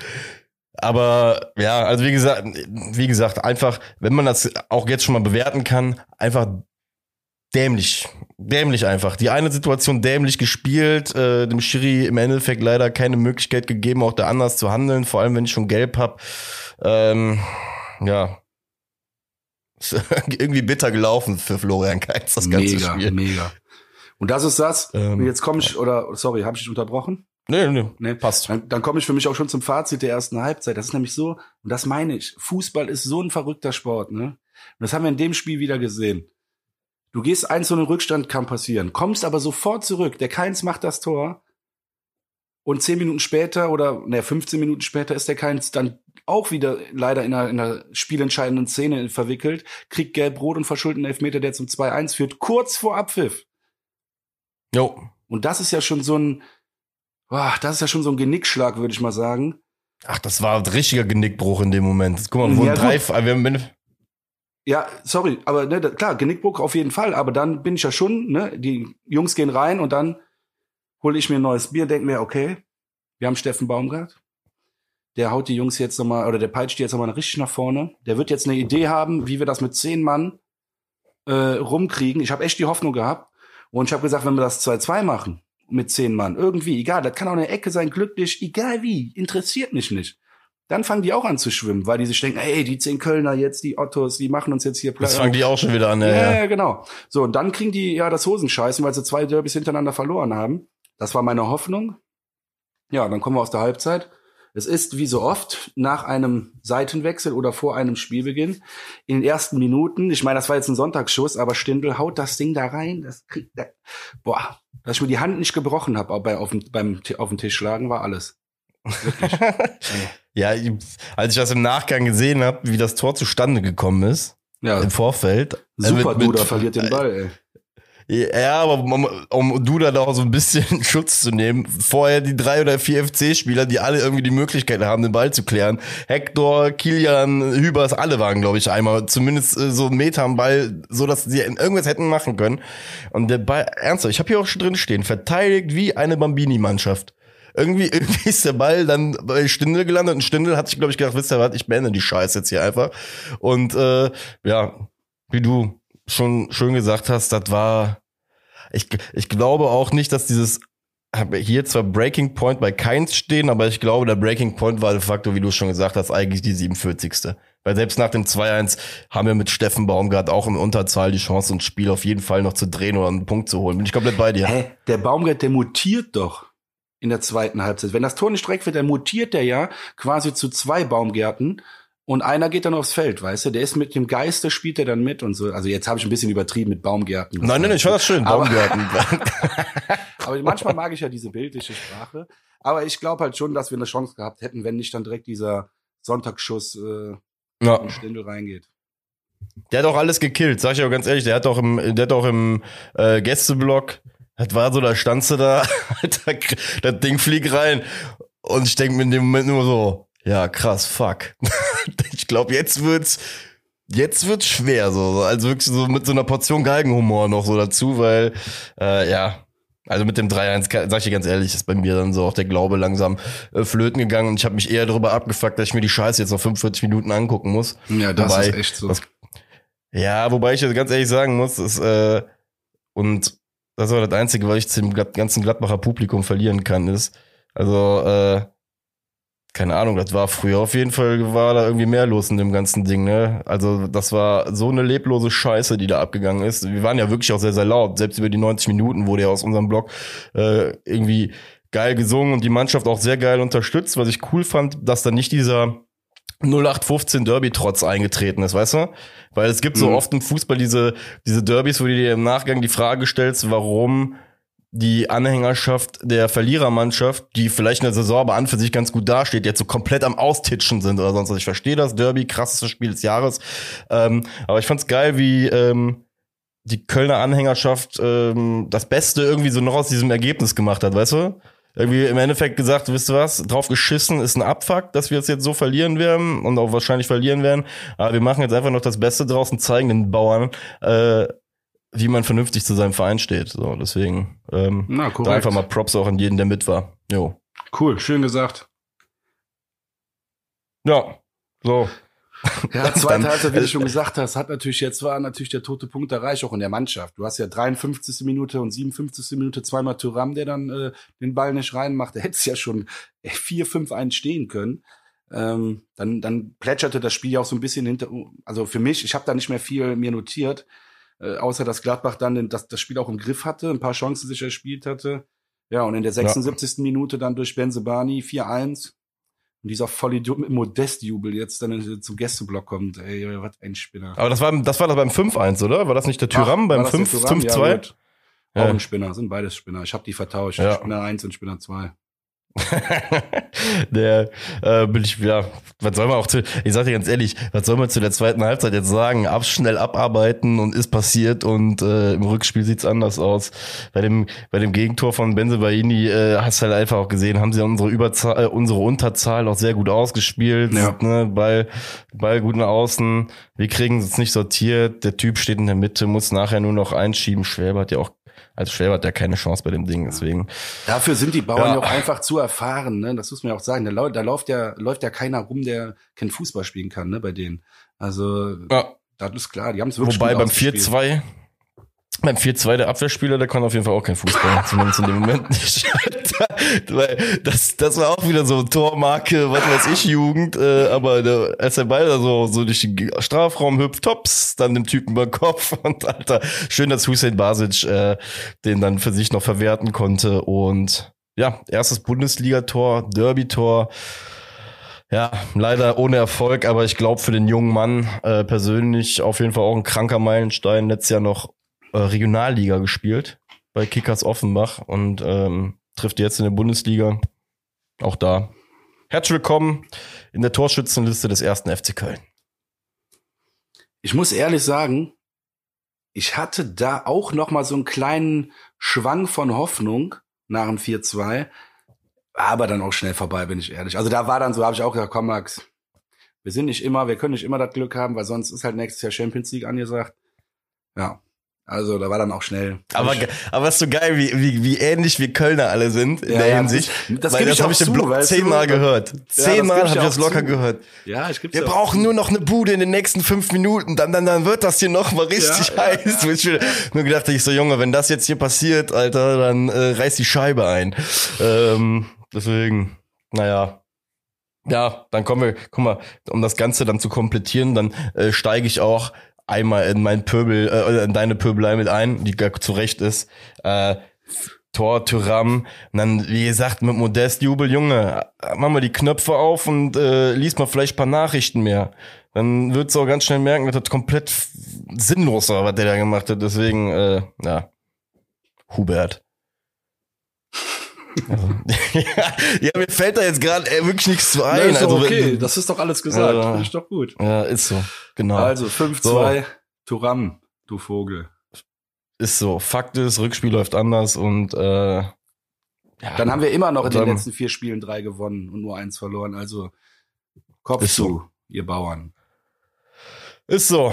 aber ja, also wie gesagt, wie gesagt, einfach, wenn man das auch jetzt schon mal bewerten kann, einfach dämlich. Dämlich einfach. Die eine Situation dämlich gespielt, äh, dem Schiri im Endeffekt leider keine Möglichkeit gegeben, auch da anders zu handeln, vor allem wenn ich schon gelb hab. Ähm, ja. [LAUGHS] irgendwie bitter gelaufen für Florian Keitz, das ganze mega, Spiel. Mega. Und das ist das. Ähm, Und jetzt komme ich, oder sorry, habe ich dich unterbrochen? Nee, nee, nee, passt. Dann, dann komme ich für mich auch schon zum Fazit der ersten Halbzeit. Das ist nämlich so, und das meine ich, Fußball ist so ein verrückter Sport, ne? Und das haben wir in dem Spiel wieder gesehen. Du gehst eins in den Rückstand, kann passieren. Kommst aber sofort zurück. Der Keins macht das Tor. Und zehn Minuten später oder ne, 15 Minuten später ist der Keins dann auch wieder leider in einer, in einer spielentscheidenden Szene verwickelt, kriegt gelb-rot und verschuldet einen Elfmeter, der zum 2-1 führt, kurz vor Abpfiff. Jo. Und das ist ja schon so ein, boah, das ist ja schon so ein Genickschlag, würde ich mal sagen. Ach, das war ein richtiger Genickbruch in dem Moment. Guck mal, wo ja, drei, wir haben, ja, sorry, aber ne, klar, Genickbruch auf jeden Fall, aber dann bin ich ja schon, ne, die Jungs gehen rein und dann hole ich mir ein neues Bier, denke mir, okay, wir haben Steffen Baumgart, der haut die Jungs jetzt nochmal, oder der peitscht die jetzt nochmal richtig nach vorne. Der wird jetzt eine Idee haben, wie wir das mit zehn Mann äh, rumkriegen. Ich habe echt die Hoffnung gehabt. Und ich habe gesagt, wenn wir das 2-2 machen, mit zehn Mann, irgendwie, egal, das kann auch eine Ecke sein, glücklich, egal wie, interessiert mich nicht. Dann fangen die auch an zu schwimmen, weil die sich denken, ey, die zehn Kölner jetzt, die Ottos, die machen uns jetzt hier Platz. Das fangen die auch schon wieder an, ja, ja. Ja, genau. So, und dann kriegen die ja das Hosenscheißen, weil sie zwei Derbys hintereinander verloren haben. Das war meine Hoffnung. Ja, dann kommen wir aus der Halbzeit. Es ist wie so oft nach einem Seitenwechsel oder vor einem Spielbeginn in den ersten Minuten, ich meine, das war jetzt ein Sonntagsschuss, aber Stindl haut das Ding da rein, das kriegt, da, boah, dass ich mir die Hand nicht gebrochen habe bei, auf, beim auf den Tisch schlagen, war alles. Wirklich. [LAUGHS] ja, als ich das im Nachgang gesehen habe, wie das Tor zustande gekommen ist, ja. im Vorfeld. Super äh, mit, Duda verliert den Ball, ey. Ja, aber um, um Duda da auch so ein bisschen [LAUGHS] Schutz zu nehmen, vorher die drei oder vier FC-Spieler, die alle irgendwie die Möglichkeit haben, den Ball zu klären. Hector, Kilian, Hübers, alle waren, glaube ich, einmal zumindest äh, so einen Meter am Ball, so dass sie irgendwas hätten machen können. Und der Ball, ernsthaft, ich habe hier auch schon drin stehen, verteidigt wie eine Bambini-Mannschaft. Irgendwie, [LAUGHS] irgendwie ist der Ball dann bei Stindel gelandet und Stindel hat sich, glaube ich, gedacht, wisst ihr was, ich beende die Scheiße jetzt hier einfach. Und äh, ja, wie du schon schön gesagt hast, das war, ich, ich glaube auch nicht, dass dieses hier zwar Breaking Point bei Keins stehen, aber ich glaube, der Breaking Point war de facto, wie du schon gesagt hast, eigentlich die 47. Weil selbst nach dem 2-1 haben wir mit Steffen Baumgart auch in Unterzahl die Chance, ein Spiel auf jeden Fall noch zu drehen oder einen Punkt zu holen. Bin ich komplett bei dir. Hä? Der Baumgart, der mutiert doch in der zweiten Halbzeit. Wenn das Tor nicht direkt wird, dann mutiert der ja quasi zu zwei Baumgärten und einer geht dann aufs Feld, weißt du? Der ist mit dem Geiste, spielt er dann mit und so. Also jetzt habe ich ein bisschen übertrieben mit Baumgärten. Nein, nein, ich fand das schön, Baumgärten. [LAUGHS] aber manchmal mag ich ja diese bildliche Sprache. Aber ich glaube halt schon, dass wir eine Chance gehabt hätten, wenn nicht dann direkt dieser Sonntagsschuss äh, ja. in Stindel reingeht. Der hat auch alles gekillt, sag ich auch ganz ehrlich. Der hat auch im, der hat auch im äh, Gästeblock, das war so, da standst du da, [LAUGHS] Alter, das Ding fliegt rein. Und ich denke mir in dem Moment nur so, ja, krass, fuck. [LAUGHS] ich glaube, jetzt wird's, jetzt wird's schwer, so, also wirklich so mit so einer Portion Galgenhumor noch so dazu, weil, äh, ja, also mit dem 3-1, sag ich dir ganz ehrlich, ist bei mir dann so auch der Glaube langsam äh, flöten gegangen und ich habe mich eher darüber abgefuckt, dass ich mir die Scheiße jetzt noch 45 Minuten angucken muss. Ja, das wobei, ist echt so. Das, ja, wobei ich jetzt ganz ehrlich sagen muss, ist, äh, und das war das Einzige, was ich zum ganzen Gladbacher Publikum verlieren kann, ist, also, äh, keine Ahnung, das war früher auf jeden Fall, war da irgendwie mehr los in dem ganzen Ding, ne? Also, das war so eine leblose Scheiße, die da abgegangen ist. Wir waren ja wirklich auch sehr, sehr laut. Selbst über die 90 Minuten wurde ja aus unserem Blog äh, irgendwie geil gesungen und die Mannschaft auch sehr geil unterstützt. Was ich cool fand, dass da nicht dieser 0815 Derby trotz eingetreten ist, weißt du? Weil es gibt so mhm. oft im Fußball diese, diese Derbys, wo du dir im Nachgang die Frage stellst, warum die Anhängerschaft der Verlierermannschaft, die vielleicht in der Saison aber an für sich ganz gut dasteht, jetzt so komplett am Austitschen sind oder sonst was. Ich verstehe das, Derby, krassestes Spiel des Jahres. Ähm, aber ich fand's geil, wie ähm, die Kölner Anhängerschaft ähm, das Beste irgendwie so noch aus diesem Ergebnis gemacht hat, weißt du? Irgendwie im Endeffekt gesagt, wisst ihr was, drauf geschissen ist ein Abfuck, dass wir es jetzt so verlieren werden und auch wahrscheinlich verlieren werden. Aber wir machen jetzt einfach noch das Beste draus und zeigen den Bauern, äh, wie man vernünftig zu seinem Verein steht. So, deswegen ähm, Na, da einfach mal Props auch an jeden, der mit war. Jo. Cool, schön gesagt. Ja, so. [LAUGHS] Ja, zweite Halbzeit, wie du schon gesagt hast, hat natürlich jetzt war natürlich der tote Punkt erreicht, auch in der Mannschaft. Du hast ja 53. Minute und 57. Minute zweimal Thuram, der dann äh, den Ball nicht reinmacht. Da hättest ja schon 4-5-1 stehen können. Ähm, dann, dann plätscherte das Spiel ja auch so ein bisschen hinter, also für mich, ich habe da nicht mehr viel mir notiert, äh, außer dass Gladbach dann das, das Spiel auch im Griff hatte, ein paar Chancen sich erspielt hatte. Ja, und in der 76. Ja. Minute dann durch Benzebani 4-1. Und dieser Vollidiot mit Modestjubel jetzt dann zum Gästeblock kommt. Ey, was ein Spinner. Aber das war, das war das beim 5-1, oder? War das nicht der Tyram beim 5-2? Ja, auch ein Spinner, sind beides Spinner. Ich habe die vertauscht. Ja. Spinner 1 und Spinner 2. [LAUGHS] der äh, bin ich, ja, was soll man auch zu, ich sag dir ganz ehrlich, was soll man zu der zweiten Halbzeit jetzt sagen? Ab, schnell abarbeiten und ist passiert und äh, im Rückspiel sieht's anders aus. Bei dem, bei dem Gegentor von Benzebaini äh, hast du halt einfach auch gesehen, haben sie unsere Überzahl, äh, unsere Unterzahl auch sehr gut ausgespielt. Ja. Ne? Ball, Ball gut nach außen. Wir kriegen es nicht sortiert. Der Typ steht in der Mitte, muss nachher nur noch einschieben. Schwäber hat ja auch als Schwäber hat ja keine Chance bei dem Ding, deswegen. Dafür sind die Bauern ja auch einfach zu erfahren, ne? Das muss man ja auch sagen. Da, da läuft ja, läuft ja keiner rum, der kein Fußball spielen kann, ne, bei denen. Also, ja. das ist klar, die haben es wirklich Wobei beim 4-2 beim 4-2 der Abwehrspieler, der kann auf jeden Fall auch kein Fußball, [LAUGHS] zumindest in dem Moment nicht. [LAUGHS] Das, das war auch wieder so Tormarke, was weiß ich, Jugend, äh, aber der, als der Ball da so, so durch den Strafraum hüpft, tops, dann dem Typen über den Kopf [LAUGHS] und Alter, schön, dass Hussein Basic äh, den dann für sich noch verwerten konnte und ja, erstes Bundesligator, Derby-Tor, ja, leider ohne Erfolg, aber ich glaube für den jungen Mann äh, persönlich auf jeden Fall auch ein kranker Meilenstein. Letztes Jahr noch äh, Regionalliga gespielt bei Kickers Offenbach und ähm, trifft jetzt in der Bundesliga. Auch da. Herzlich willkommen in der Torschützenliste des ersten FC Köln. Ich muss ehrlich sagen, ich hatte da auch noch mal so einen kleinen Schwang von Hoffnung nach dem 4-2, aber dann auch schnell vorbei, bin ich ehrlich. Also da war dann so, habe ich auch gesagt, komm Max, wir sind nicht immer, wir können nicht immer das Glück haben, weil sonst ist halt nächstes Jahr Champions League angesagt. Ja, also da war dann auch schnell. Aber, aber ist so geil, wie, wie, wie ähnlich wir Kölner alle sind in ja, der Hinsicht. Das, das, das habe ich im Blog zehnmal gehört. Zehnmal ja, habe ich das locker zu. gehört. Ja, ich Wir brauchen nur noch eine Bude in den nächsten fünf Minuten, dann, dann, dann wird das hier noch mal richtig ja, heiß. Ja, ja. Nur gedacht ich so, Junge, wenn das jetzt hier passiert, Alter, dann äh, reißt die Scheibe ein. Ähm, deswegen, naja. Ja, dann kommen wir, guck mal, um das Ganze dann zu komplettieren, dann äh, steige ich auch einmal in mein Pöbel, äh, in deine Pöbelei mit ein, die gar zu Recht ist. Äh, Tor, Tyram, und dann, wie gesagt, mit Modest Jubel, Junge, mach mal die Knöpfe auf und äh, lies mal vielleicht paar Nachrichten mehr. Dann würdest du auch ganz schnell merken, dass das komplett sinnlos war, was der da gemacht hat. Deswegen, äh, ja, Hubert. [LAUGHS] Ja, mir fällt da jetzt gerade äh, wirklich nichts zu ein. Nee, ist also, okay, das ist doch alles gesagt. Ja, ich doch gut. Ja, ist so. Genau. Also 5-2, so. Turam, du Vogel. Ist so. Fakt ist, Rückspiel läuft anders und äh, ja, dann haben wir immer noch in den letzten vier Spielen drei gewonnen und nur eins verloren. Also Kopf ist zu, so. ihr Bauern. Ist so.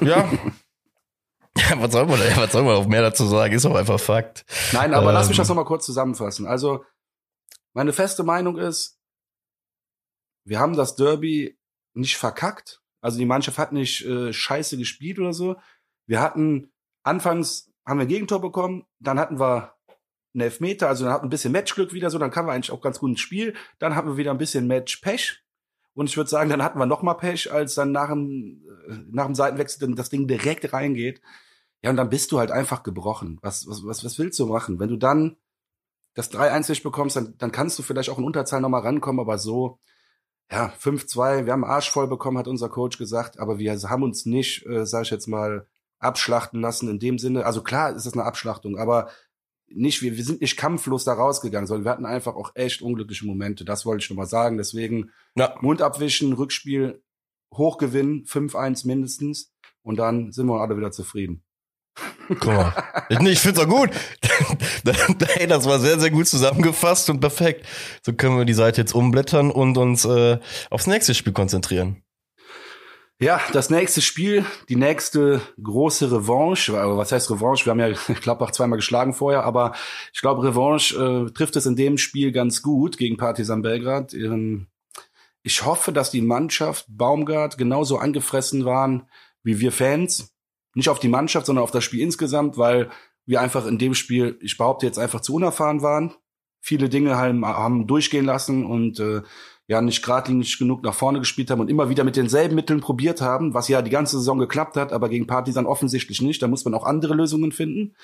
Ja. [LAUGHS] Ja, was soll man, was soll man auch mehr dazu sagen? Ist doch einfach Fakt. Nein, aber ähm, lass mich das ähm. nochmal kurz zusammenfassen. Also, meine feste Meinung ist, wir haben das Derby nicht verkackt. Also die Mannschaft hat nicht äh, scheiße gespielt oder so. Wir hatten anfangs haben wir ein Gegentor bekommen, dann hatten wir einen Elfmeter, also dann hatten wir ein bisschen Matchglück wieder so, dann kamen wir eigentlich auch ganz gut ins Spiel. Dann hatten wir wieder ein bisschen Match-Pech. Und ich würde sagen, dann hatten wir noch mal Pech, als dann nach dem, äh, nach dem Seitenwechsel das Ding direkt reingeht. Ja, und dann bist du halt einfach gebrochen. Was, was, was, was willst du machen? Wenn du dann das 3-1 nicht bekommst, dann, dann kannst du vielleicht auch in Unterzahl noch mal rankommen, aber so, ja, 5-2, wir haben Arsch voll bekommen, hat unser Coach gesagt, aber wir haben uns nicht, äh, sag ich jetzt mal, abschlachten lassen in dem Sinne. Also klar ist das eine Abschlachtung, aber nicht, wir, wir sind nicht kampflos da rausgegangen, sondern wir hatten einfach auch echt unglückliche Momente. Das wollte ich nur mal sagen. Deswegen ja. Mund abwischen, Rückspiel, Hochgewinn, 5-1 mindestens. Und dann sind wir alle wieder zufrieden. Guck mal. Ich, ich finde es auch gut. [LAUGHS] hey, das war sehr, sehr gut zusammengefasst und perfekt. So können wir die Seite jetzt umblättern und uns äh, aufs nächste Spiel konzentrieren. Ja, das nächste Spiel, die nächste große Revanche. Was heißt Revanche? Wir haben ja [LAUGHS] Klappbach zweimal geschlagen vorher, aber ich glaube, Revanche äh, trifft es in dem Spiel ganz gut gegen Partizan Belgrad. Ähm, ich hoffe, dass die Mannschaft Baumgart genauso angefressen waren wie wir Fans nicht auf die Mannschaft, sondern auf das Spiel insgesamt, weil wir einfach in dem Spiel, ich behaupte jetzt einfach zu unerfahren waren, viele Dinge haben, haben durchgehen lassen und äh, ja nicht geradlinig genug nach vorne gespielt haben und immer wieder mit denselben Mitteln probiert haben, was ja die ganze Saison geklappt hat, aber gegen Partisan offensichtlich nicht. Da muss man auch andere Lösungen finden.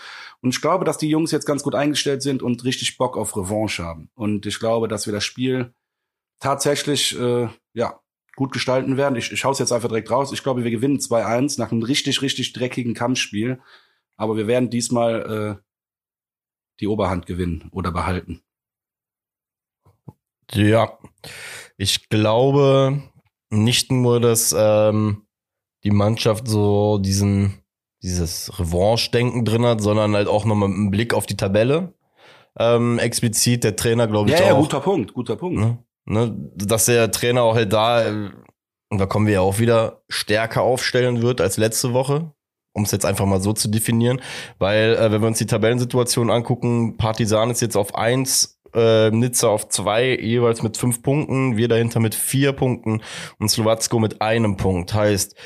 Und ich glaube, dass die Jungs jetzt ganz gut eingestellt sind und richtig Bock auf Revanche haben. Und ich glaube, dass wir das Spiel tatsächlich äh, ja gut gestalten werden. Ich, ich hau's jetzt einfach direkt raus. Ich glaube, wir gewinnen 2-1 nach einem richtig, richtig dreckigen Kampfspiel. Aber wir werden diesmal äh, die Oberhand gewinnen oder behalten. Ja, ich glaube nicht nur, dass ähm, die Mannschaft so diesen dieses Revanche-Denken drin hat, sondern halt auch nochmal einen Blick auf die Tabelle. Ähm, explizit der Trainer, glaube ich, ja, auch. Ja, guter Punkt, guter Punkt. Ne? Ne? Dass der Trainer auch halt da, und da kommen wir ja auch wieder, stärker aufstellen wird als letzte Woche um es jetzt einfach mal so zu definieren, weil äh, wenn wir uns die Tabellensituation angucken, Partisan ist jetzt auf eins, äh, Nizza auf zwei, jeweils mit fünf Punkten, wir dahinter mit vier Punkten und Slowacko mit einem Punkt. Heißt,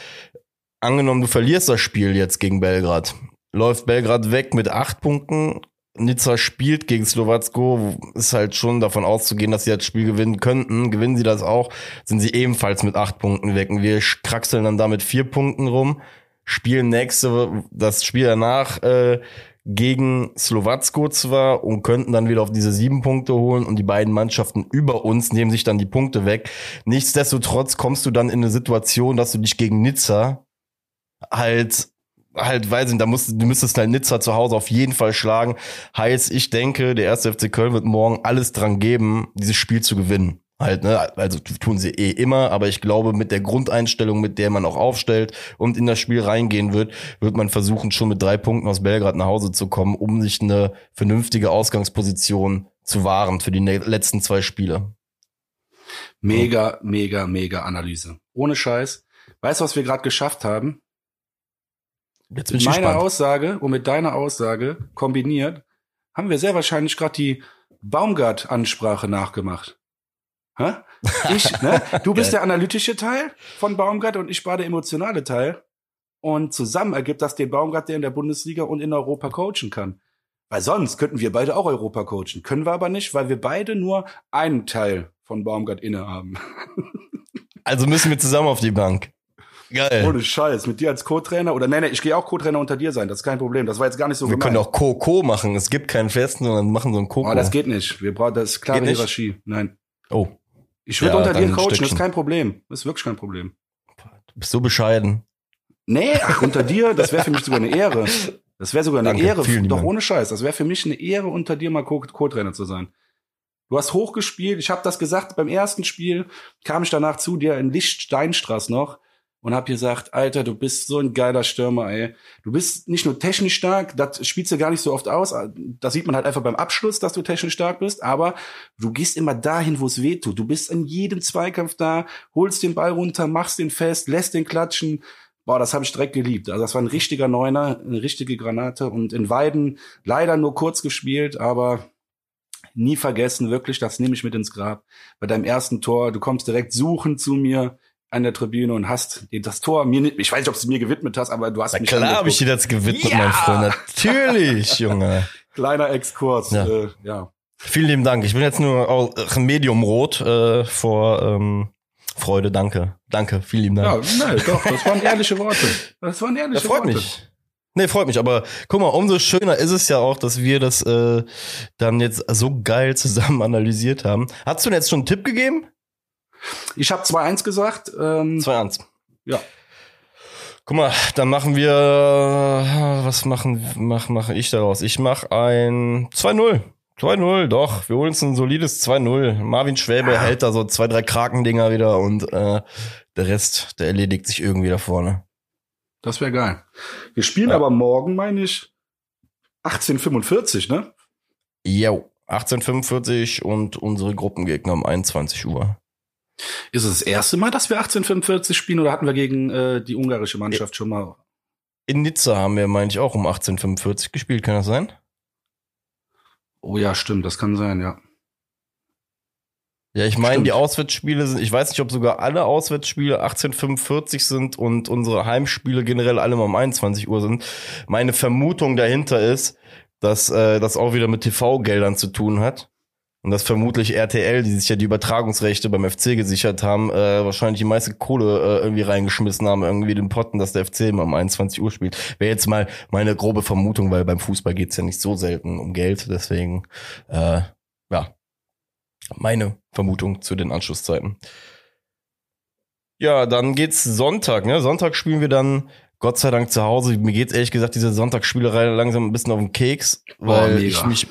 angenommen, du verlierst das Spiel jetzt gegen Belgrad, läuft Belgrad weg mit acht Punkten, Nizza spielt gegen Slowacko, ist halt schon davon auszugehen, dass sie das Spiel gewinnen könnten. Gewinnen sie das auch, sind sie ebenfalls mit acht Punkten weg. Und wir kraxeln dann da mit vier Punkten rum spielen nächste, das Spiel danach äh, gegen Slowacko zwar und könnten dann wieder auf diese sieben Punkte holen und die beiden Mannschaften über uns nehmen sich dann die Punkte weg. Nichtsdestotrotz kommst du dann in eine Situation, dass du dich gegen Nizza halt halt weiß nicht, da musst du müsstest halt Nizza zu Hause auf jeden Fall schlagen. Heißt, ich denke, der erste FC Köln wird morgen alles dran geben, dieses Spiel zu gewinnen halt, ne? Also tun sie eh immer, aber ich glaube, mit der Grundeinstellung, mit der man auch aufstellt und in das Spiel reingehen wird, wird man versuchen, schon mit drei Punkten aus Belgrad nach Hause zu kommen, um sich eine vernünftige Ausgangsposition zu wahren für die letzten zwei Spiele. Mega, mega, mega Analyse. Ohne Scheiß. Weißt du, was wir gerade geschafft haben? Jetzt bin mit meiner gespannt. Aussage und mit deiner Aussage kombiniert haben wir sehr wahrscheinlich gerade die Baumgart-Ansprache nachgemacht. Hä? Ich, ne? Du bist der analytische Teil von Baumgart und ich war der emotionale Teil. Und zusammen ergibt das den Baumgart, der in der Bundesliga und in Europa coachen kann. Weil sonst könnten wir beide auch Europa coachen. Können wir aber nicht, weil wir beide nur einen Teil von Baumgart innehaben. [LAUGHS] Also müssen wir zusammen auf die Bank. Geil. Ohne Scheiß. Mit dir als Co-Trainer oder nee, nee, ich gehe auch Co-Trainer unter dir sein. Das ist kein Problem. Das war jetzt gar nicht so Wir gemein. können auch Co-Co machen. Es gibt keinen festen, sondern machen so ein Co-Co. Oh, das geht nicht. Wir brauchen, das ist klare Hierarchie. Nein. Oh. Ich würde ja, unter dir coachen, das ist kein Problem. Das ist wirklich kein Problem. Du bist so bescheiden. Nee, ach, unter dir, das wäre für mich sogar eine Ehre. Das wäre sogar eine Danke, Ehre, doch Dank. ohne Scheiß. Das wäre für mich eine Ehre, unter dir mal Co-Trainer zu sein. Du hast hochgespielt, ich habe das gesagt, beim ersten Spiel kam ich danach zu dir in Lichtsteinstraß noch und hab gesagt, Alter, du bist so ein geiler Stürmer, ey. Du bist nicht nur technisch stark, das spielst du gar nicht so oft aus. Das sieht man halt einfach beim Abschluss, dass du technisch stark bist, aber du gehst immer dahin, wo es weh tut. Du bist in jedem Zweikampf da, holst den Ball runter, machst den fest, lässt den klatschen. Boah, das habe ich direkt geliebt. Also das war ein richtiger Neuner, eine richtige Granate und in Weiden leider nur kurz gespielt, aber nie vergessen, wirklich, das nehme ich mit ins Grab. Bei deinem ersten Tor, du kommst direkt suchen zu mir, an der Tribüne und hast das Tor mir nicht, ich weiß nicht, ob du es mir gewidmet hast, aber du hast Na mich klar habe ich dir das gewidmet, ja! mein Freund. Natürlich, [LAUGHS] Junge. Kleiner Exkurs, ja. Äh, ja. Vielen lieben Dank. Ich bin jetzt nur auch Medium rot äh, vor ähm, Freude. Danke. Danke. Vielen lieben Dank. Ja, nein, doch, das waren ehrliche Worte. Das waren ehrliche das freut Worte. mich. Nee, freut mich, aber guck mal, umso schöner ist es ja auch, dass wir das äh, dann jetzt so geil zusammen [LAUGHS] analysiert haben. Hast du denn jetzt schon einen Tipp gegeben? Ich habe 2-1 gesagt. Ähm, 2-1. Ja. Guck mal, dann machen wir, was machen, mach, mache ich daraus? Ich mache ein 2-0. 2-0, doch. Wir holen uns ein solides 2-0. Marvin Schwäbe ja. hält da so zwei, drei Krakendinger wieder und äh, der Rest, der erledigt sich irgendwie da vorne. Das wäre geil. Wir spielen ja. aber morgen, meine ich, 1845, ne? Jo, 1845 und unsere Gruppengegner um 21 Uhr. Ist es das erste Mal, dass wir 1845 spielen oder hatten wir gegen äh, die ungarische Mannschaft schon mal? In Nizza haben wir, meine ich, auch um 1845 gespielt, kann das sein? Oh ja, stimmt, das kann sein, ja. Ja, ich meine, die Auswärtsspiele sind, ich weiß nicht, ob sogar alle Auswärtsspiele 1845 sind und unsere Heimspiele generell alle mal um 21 Uhr sind. Meine Vermutung dahinter ist, dass äh, das auch wieder mit TV-Geldern zu tun hat. Und dass vermutlich RTL, die sich ja die Übertragungsrechte beim FC gesichert haben, äh, wahrscheinlich die meiste Kohle äh, irgendwie reingeschmissen haben, irgendwie den Potten, dass der FC immer um 21 Uhr spielt. Wäre jetzt mal meine grobe Vermutung, weil beim Fußball geht's ja nicht so selten um Geld. Deswegen, äh, ja, meine Vermutung zu den Anschlusszeiten. Ja, dann geht's Sonntag. Ne? Sonntag spielen wir dann Gott sei Dank zu Hause. Mir geht's ehrlich gesagt diese Sonntagsspielerei langsam ein bisschen auf den Keks, weil oh, ich mich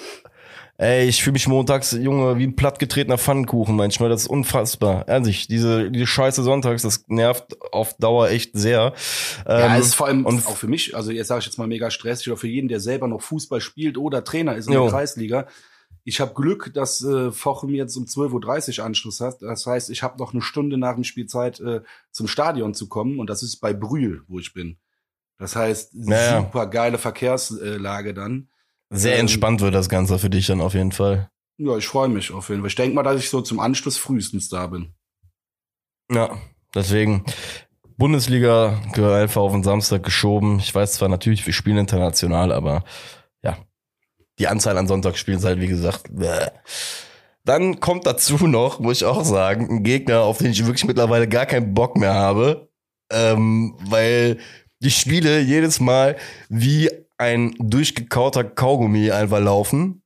Ey, ich fühle mich montags, Junge, wie ein plattgetretener Pfannkuchen manchmal. Das ist unfassbar. Ehrlich, diese, diese scheiße Sonntags, das nervt auf Dauer echt sehr. Ja, ähm, ist vor allem und auch für mich, also jetzt sage ich jetzt mal mega stressig, oder für jeden, der selber noch Fußball spielt oder Trainer ist in jo. der Kreisliga. Ich habe Glück, dass äh, Fochen jetzt um 12.30 Uhr Anschluss hat. Das heißt, ich habe noch eine Stunde nach dem Spielzeit äh, zum Stadion zu kommen und das ist bei Brühl, wo ich bin. Das heißt, naja. super geile Verkehrslage dann. Sehr ähm, entspannt wird das Ganze für dich dann auf jeden Fall. Ja, ich freue mich auf jeden Fall. Ich denke mal, dass ich so zum Anschluss frühestens da bin. Ja, deswegen. Bundesliga einfach auf den Samstag geschoben. Ich weiß zwar natürlich, wir spielen international, aber ja, die Anzahl an Sonntagsspielen ist halt, wie gesagt, bäh. Dann kommt dazu noch, muss ich auch sagen, ein Gegner, auf den ich wirklich mittlerweile gar keinen Bock mehr habe, ähm, weil die Spiele jedes Mal wie ein durchgekauter Kaugummi einfach laufen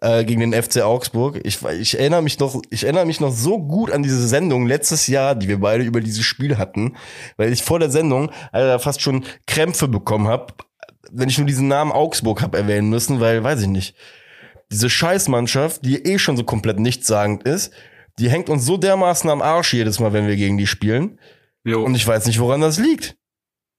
äh, gegen den FC Augsburg. Ich, ich erinnere mich noch, ich erinnere mich noch so gut an diese Sendung letztes Jahr, die wir beide über dieses Spiel hatten, weil ich vor der Sendung also fast schon Krämpfe bekommen habe, wenn ich nur diesen Namen Augsburg habe erwähnen müssen, weil weiß ich nicht. Diese Scheißmannschaft, die eh schon so komplett nichtssagend ist, die hängt uns so dermaßen am Arsch jedes Mal, wenn wir gegen die spielen. Jo. Und ich weiß nicht, woran das liegt.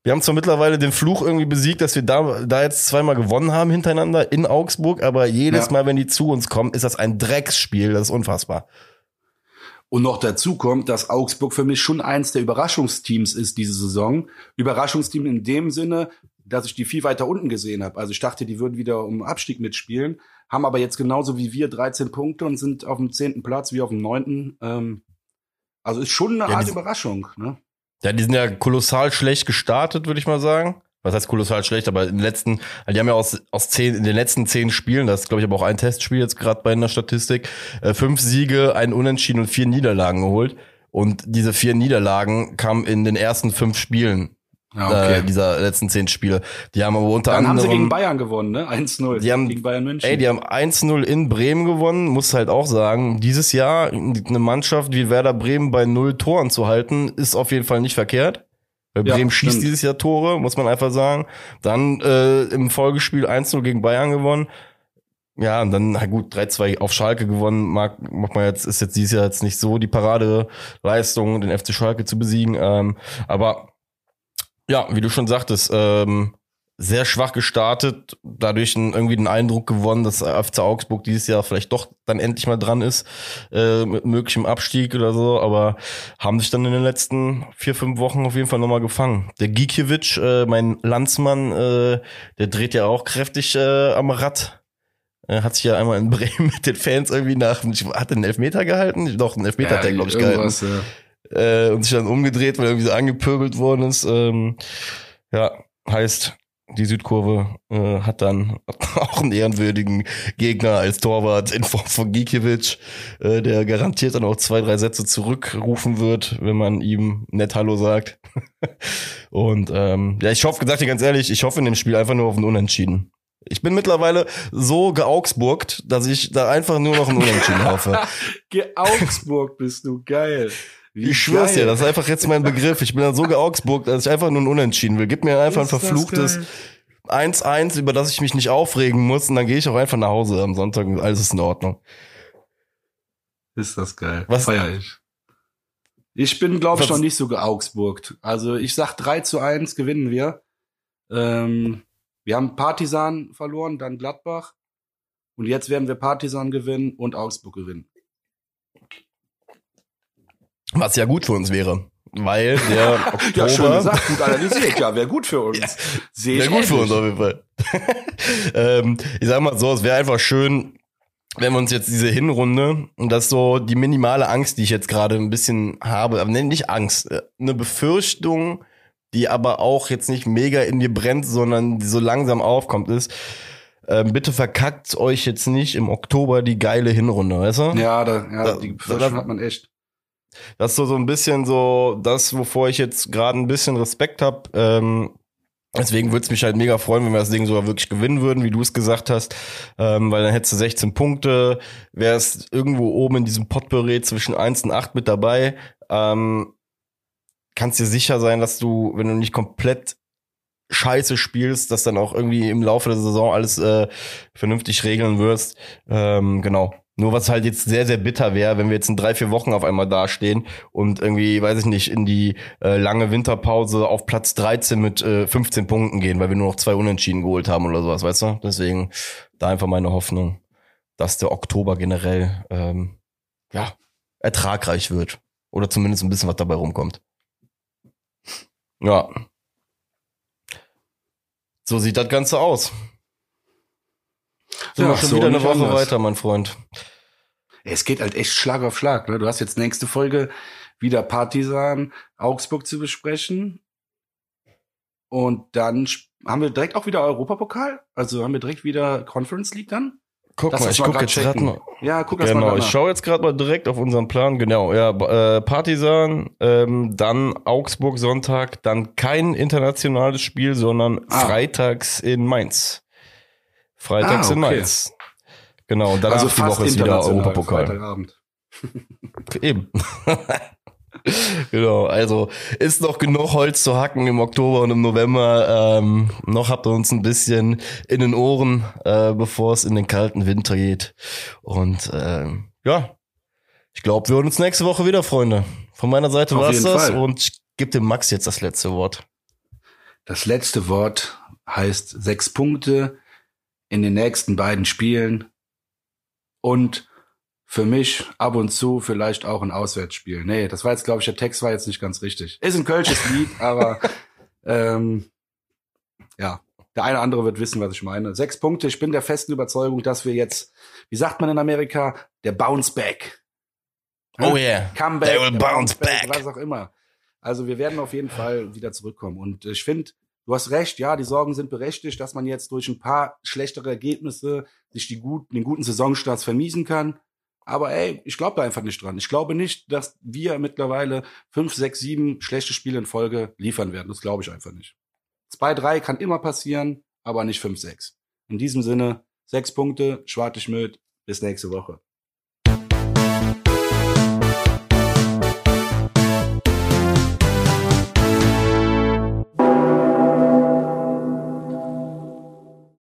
Wir haben zwar mittlerweile den Fluch irgendwie besiegt, dass wir da, da jetzt zweimal gewonnen haben hintereinander in Augsburg, aber jedes ja. Mal, wenn die zu uns kommen, ist das ein Drecksspiel. Das ist unfassbar. Und noch dazu kommt, dass Augsburg für mich schon eins der Überraschungsteams ist diese Saison. Überraschungsteam in dem Sinne, dass ich die viel weiter unten gesehen habe. Also ich dachte, die würden wieder um Abstieg mitspielen, haben aber jetzt genauso wie wir 13 Punkte und sind auf dem zehnten Platz wie auf dem neunten. Ähm, also ist schon eine ja, Art Überraschung. Ne? Ja, die sind ja kolossal schlecht gestartet, würde ich mal sagen. Was heißt kolossal schlecht, aber in den letzten, die haben ja aus, aus zehn, in den letzten zehn Spielen, das ist, glaube ich, aber auch ein Testspiel jetzt gerade bei einer Statistik, äh, fünf Siege, ein Unentschieden und vier Niederlagen geholt. Und diese vier Niederlagen kamen in den ersten fünf Spielen ja, okay. äh, dieser letzten zehn Spiele. Die haben aber unter Dann anderem. haben sie gegen Bayern gewonnen, ne? 1-0. Die haben, gegen Bayern München. Ey, die haben 1-0 in Bremen gewonnen, muss halt auch sagen. Dieses Jahr eine Mannschaft wie Werder Bremen bei null Toren zu halten, ist auf jeden Fall nicht verkehrt. Weil Bremen ja, schießt dieses Jahr Tore, muss man einfach sagen. Dann äh, im Folgespiel 1-0 gegen Bayern gewonnen. Ja, und dann, na gut, 3-2 auf Schalke gewonnen, mag, mag man jetzt, ist jetzt dieses Jahr jetzt nicht so die Paradeleistung, den FC Schalke zu besiegen. Ähm, aber ja, wie du schon sagtest, ähm, sehr schwach gestartet, dadurch irgendwie den Eindruck gewonnen, dass FC Augsburg dieses Jahr vielleicht doch dann endlich mal dran ist, äh, mit möglichem Abstieg oder so, aber haben sich dann in den letzten vier, fünf Wochen auf jeden Fall nochmal gefangen. Der Gikiewicz, äh, mein Landsmann, äh, der dreht ja auch kräftig äh, am Rad. Er hat sich ja einmal in [LAUGHS] Bremen mit den Fans irgendwie nach, hat einen Elfmeter gehalten? Doch, einen Elfmeter ja, hat er, glaube ich, gehalten. Ja äh, und sich dann umgedreht, weil irgendwie so angepöbelt worden ist. Ähm, ja, heißt, die Südkurve äh, hat dann [LAUGHS] auch einen ehrenwürdigen Gegner als Torwart in Form von Gikiewicz, äh, der garantiert dann auch zwei, drei Sätze zurückrufen wird, wenn man ihm nett Hallo sagt. [LAUGHS] Und ähm, ja, ich hoffe, gesagt dir ganz ehrlich, ich hoffe in dem Spiel einfach nur auf ein Unentschieden. Ich bin mittlerweile so geaugsburgt, dass ich da einfach nur noch ein Unentschieden hoffe. [LAUGHS] geaugsburgt bist du, geil. Wie ich schwör's dir, das ist einfach jetzt mein Begriff. Ich bin dann so geaugsburgt, dass ich einfach nur ein Unentschieden will. Gib mir einfach ein verfluchtes 1-1, über das ich mich nicht aufregen muss und dann gehe ich auch einfach nach Hause am Sonntag und alles ist in Ordnung. Ist das geil. Was feier ich? Ich bin, glaube ich, noch nicht so geaugsburgt. Also ich sag 3 zu 1 gewinnen wir. Ähm, wir haben Partisan verloren, dann Gladbach. Und jetzt werden wir Partisan gewinnen und Augsburg gewinnen. Was ja gut für uns wäre. Weil der [LAUGHS] Oktober. ja, schön gesagt, gut analysiert. Ja, wäre gut für uns. Ja, wäre gut für uns auf jeden Fall. [LAUGHS] ähm, ich sag mal so, es wäre einfach schön, wenn wir uns jetzt diese Hinrunde und das so die minimale Angst, die ich jetzt gerade ein bisschen habe, aber nicht Angst, äh, eine Befürchtung, die aber auch jetzt nicht mega in dir brennt, sondern die so langsam aufkommt, ist, ähm, bitte verkackt euch jetzt nicht im Oktober die geile Hinrunde, weißt du? Ja, da, ja die Befürchtung hat man echt. Das ist so, so ein bisschen so das, wovor ich jetzt gerade ein bisschen Respekt habe. Ähm, Deswegen würde es mich halt mega freuen, wenn wir das Ding sogar wirklich gewinnen würden, wie du es gesagt hast, ähm, weil dann hättest du 16 Punkte, wärst irgendwo oben in diesem Potpourri zwischen 1 und 8 mit dabei. Ähm, kannst dir sicher sein, dass du, wenn du nicht komplett scheiße spielst, dass dann auch irgendwie im Laufe der Saison alles äh, vernünftig regeln wirst. Ähm, genau. Nur was halt jetzt sehr, sehr bitter wäre, wenn wir jetzt in drei, vier Wochen auf einmal dastehen und irgendwie, weiß ich nicht, in die äh, lange Winterpause auf Platz 13 mit äh, 15 Punkten gehen, weil wir nur noch zwei Unentschieden geholt haben oder sowas, weißt du? Deswegen da einfach meine Hoffnung, dass der Oktober generell ähm, ja ertragreich wird. Oder zumindest ein bisschen was dabei rumkommt. Ja. So sieht das Ganze aus. Sind ja, wir schon so wieder eine Woche anders. weiter, mein Freund. Es geht halt echt Schlag auf Schlag. Ne? Du hast jetzt nächste Folge wieder Partisan Augsburg zu besprechen. Und dann haben wir direkt auch wieder Europapokal. Also haben wir direkt wieder Conference League dann. Guck das mal, ich gucke jetzt gerade mal. Ja, guck genau, mal. Ich schaue jetzt gerade mal direkt auf unseren Plan. Genau, ja, äh, Partisan, ähm, dann Augsburg Sonntag, dann kein internationales Spiel, sondern ah. freitags in Mainz. Freitags ah, okay. in Mainz. Genau, und danach also die Woche ist wieder Europapokal. Freitagabend. [LAUGHS] Eben. [LAUGHS] genau, also ist noch genug Holz zu hacken im Oktober und im November. Ähm, noch habt ihr uns ein bisschen in den Ohren, äh, bevor es in den kalten Winter geht. Und ähm, ja, ich glaube, wir hören uns nächste Woche wieder, Freunde. Von meiner Seite war es das Fall. und ich gebe dem Max jetzt das letzte Wort. Das letzte Wort heißt sechs Punkte in den nächsten beiden Spielen und für mich ab und zu vielleicht auch ein Auswärtsspiel. Nee, das war jetzt, glaube ich, der Text war jetzt nicht ganz richtig. Ist ein kölsches Lied, [LAUGHS] aber ähm, ja, der eine oder andere wird wissen, was ich meine. Sechs Punkte. Ich bin der festen Überzeugung, dass wir jetzt, wie sagt man in Amerika, der Bounce Back. Oh yeah. Comeback. They will bounce back, back. Was auch immer. Also wir werden auf jeden Fall wieder zurückkommen. Und ich finde, du hast recht, ja, die Sorgen sind berechtigt, dass man jetzt durch ein paar schlechtere Ergebnisse sich die guten, den guten Saisonstarts vermiesen kann. Aber ey, ich glaube da einfach nicht dran. Ich glaube nicht, dass wir mittlerweile fünf, sechs, sieben schlechte Spiele in Folge liefern werden. Das glaube ich einfach nicht. Zwei, drei kann immer passieren, aber nicht fünf, sechs. In diesem Sinne, sechs Punkte, Schwartig mit. Bis nächste Woche.